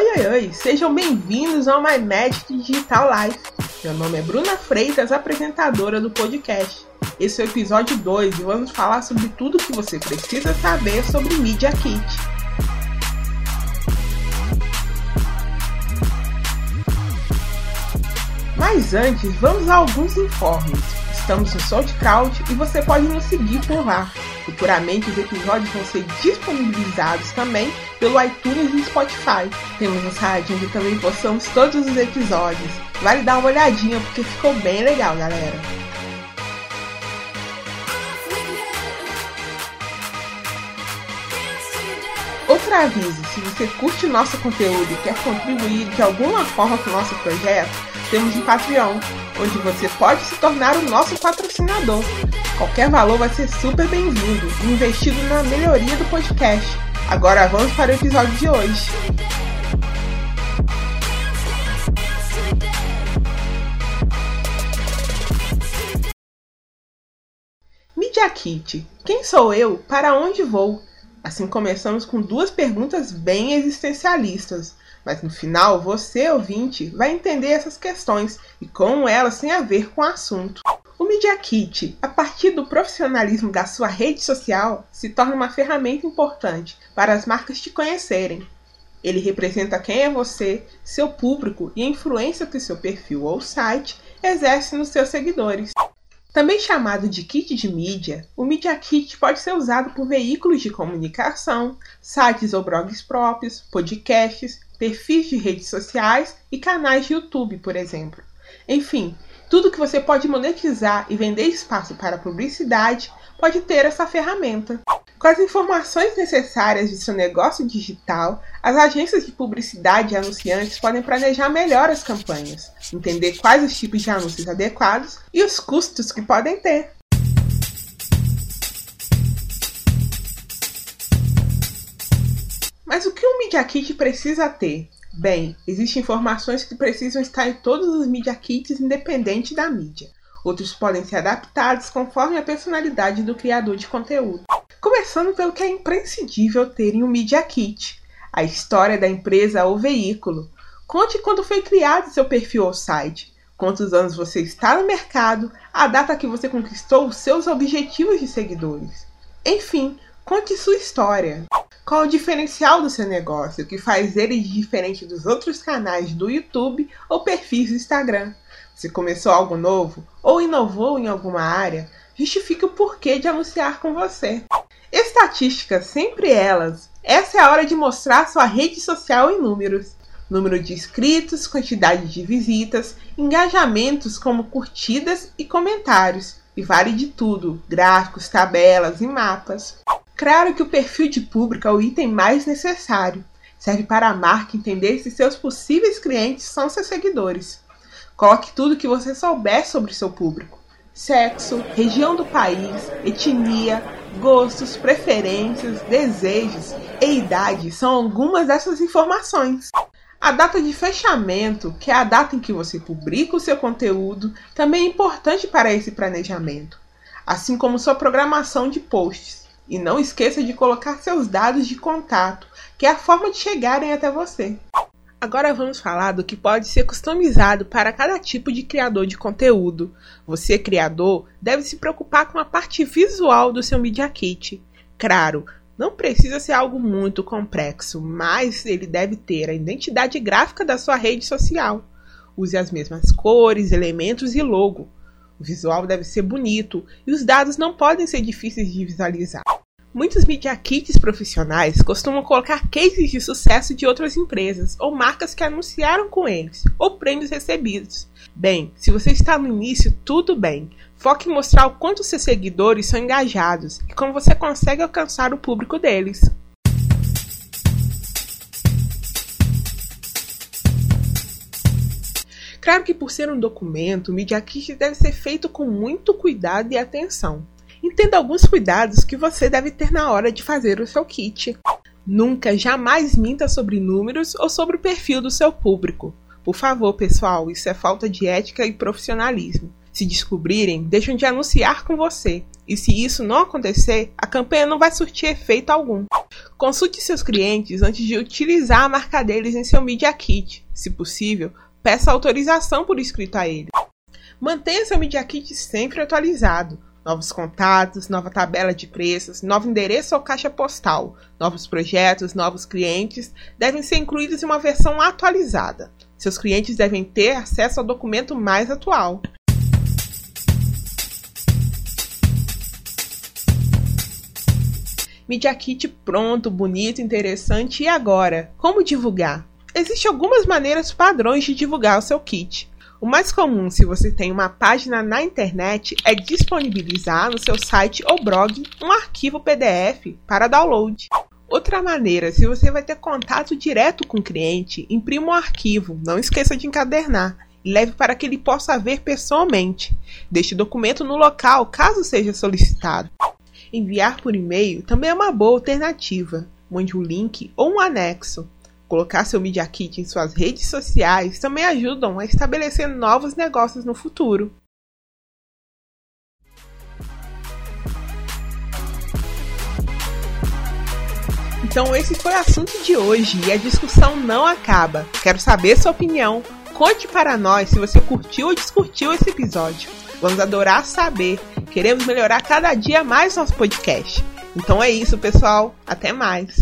Oi, oi, oi! Sejam bem-vindos ao My Magic Digital Life. Meu nome é Bruna Freitas, apresentadora do podcast. Esse é o episódio 2 e vamos falar sobre tudo que você precisa saber sobre Media Kit. Mas antes, vamos a alguns informes. Estamos no SoundCloud e você pode nos seguir por lá. Futuramente os episódios vão ser disponibilizados também pelo iTunes e Spotify. Temos um site onde também postamos todos os episódios. Vale dar uma olhadinha porque ficou bem legal, galera. Outro aviso, se você curte nosso conteúdo e quer contribuir de alguma forma com o nosso projeto, temos um Patreon, onde você pode se tornar o nosso patrocinador. Qualquer valor vai ser super bem-vindo e investido na melhoria do podcast. Agora vamos para o episódio de hoje. Media Kit. Quem sou eu? Para onde vou? Assim começamos com duas perguntas bem existencialistas, mas no final você, ouvinte, vai entender essas questões e como elas têm a ver com o assunto. O Media Kit, a partir do profissionalismo da sua rede social, se torna uma ferramenta importante para as marcas te conhecerem. Ele representa quem é você, seu público e a influência que seu perfil ou site exerce nos seus seguidores. Também chamado de kit de mídia, o Media Kit pode ser usado por veículos de comunicação, sites ou blogs próprios, podcasts, perfis de redes sociais e canais de YouTube, por exemplo. Enfim, tudo que você pode monetizar e vender espaço para publicidade pode ter essa ferramenta. Com as informações necessárias de seu negócio digital, as agências de publicidade e anunciantes podem planejar melhor as campanhas, entender quais os tipos de anúncios adequados e os custos que podem ter. Mas o que um Media Kit precisa ter? Bem, existem informações que precisam estar em todos os Media Kits independente da mídia. Outros podem ser adaptados conforme a personalidade do criador de conteúdo. Começando pelo que é imprescindível ter em um Media Kit, a história da empresa ou veículo. Conte quando foi criado seu perfil ou site, quantos anos você está no mercado, a data que você conquistou os seus objetivos de seguidores. Enfim, conte sua história. Qual o diferencial do seu negócio? O que faz ele diferente dos outros canais do YouTube ou perfis do Instagram? Se começou algo novo ou inovou em alguma área, justifique o porquê de anunciar com você. Estatísticas, sempre elas. Essa é a hora de mostrar sua rede social em números. Número de inscritos, quantidade de visitas, engajamentos como curtidas e comentários. E vale de tudo: gráficos, tabelas e mapas. Claro que o perfil de público é o item mais necessário. Serve para a marca entender se seus possíveis clientes são seus seguidores. Coloque tudo que você souber sobre seu público: sexo, região do país, etnia, gostos, preferências, desejos e idade são algumas dessas informações. A data de fechamento, que é a data em que você publica o seu conteúdo, também é importante para esse planejamento, assim como sua programação de posts. E não esqueça de colocar seus dados de contato, que é a forma de chegarem até você. Agora vamos falar do que pode ser customizado para cada tipo de criador de conteúdo. Você, criador, deve se preocupar com a parte visual do seu Media Kit. Claro, não precisa ser algo muito complexo, mas ele deve ter a identidade gráfica da sua rede social. Use as mesmas cores, elementos e logo. O visual deve ser bonito e os dados não podem ser difíceis de visualizar. Muitos media kits profissionais costumam colocar cases de sucesso de outras empresas ou marcas que anunciaram com eles, ou prêmios recebidos. Bem, se você está no início, tudo bem. Foque em mostrar o quanto seus seguidores são engajados e como você consegue alcançar o público deles. Claro que por ser um documento, o Media Kit deve ser feito com muito cuidado e atenção. Entenda alguns cuidados que você deve ter na hora de fazer o seu kit. Nunca, jamais minta sobre números ou sobre o perfil do seu público. Por favor, pessoal, isso é falta de ética e profissionalismo. Se descobrirem, deixam de anunciar com você. E se isso não acontecer, a campanha não vai surtir efeito algum. Consulte seus clientes antes de utilizar a marca deles em seu Media Kit. Se possível, peça autorização por escrito a ele. Mantenha seu Media Kit sempre atualizado. Novos contatos, nova tabela de preços, novo endereço ou caixa postal, novos projetos, novos clientes devem ser incluídos em uma versão atualizada. Seus clientes devem ter acesso ao documento mais atual. Media Kit pronto, bonito, interessante. E agora? Como divulgar? Existem algumas maneiras padrões de divulgar o seu kit. O mais comum, se você tem uma página na internet, é disponibilizar no seu site ou blog um arquivo PDF para download. Outra maneira, se você vai ter contato direto com o cliente, imprima um arquivo, não esqueça de encadernar e leve para que ele possa ver pessoalmente. Deixe o documento no local caso seja solicitado. Enviar por e-mail também é uma boa alternativa. Mande um link ou um anexo. Colocar seu Media Kit em suas redes sociais também ajudam a estabelecer novos negócios no futuro. Então esse foi o assunto de hoje e a discussão não acaba. Quero saber sua opinião. Conte para nós se você curtiu ou descurtiu esse episódio. Vamos adorar saber. Queremos melhorar cada dia mais nosso podcast. Então é isso, pessoal. Até mais.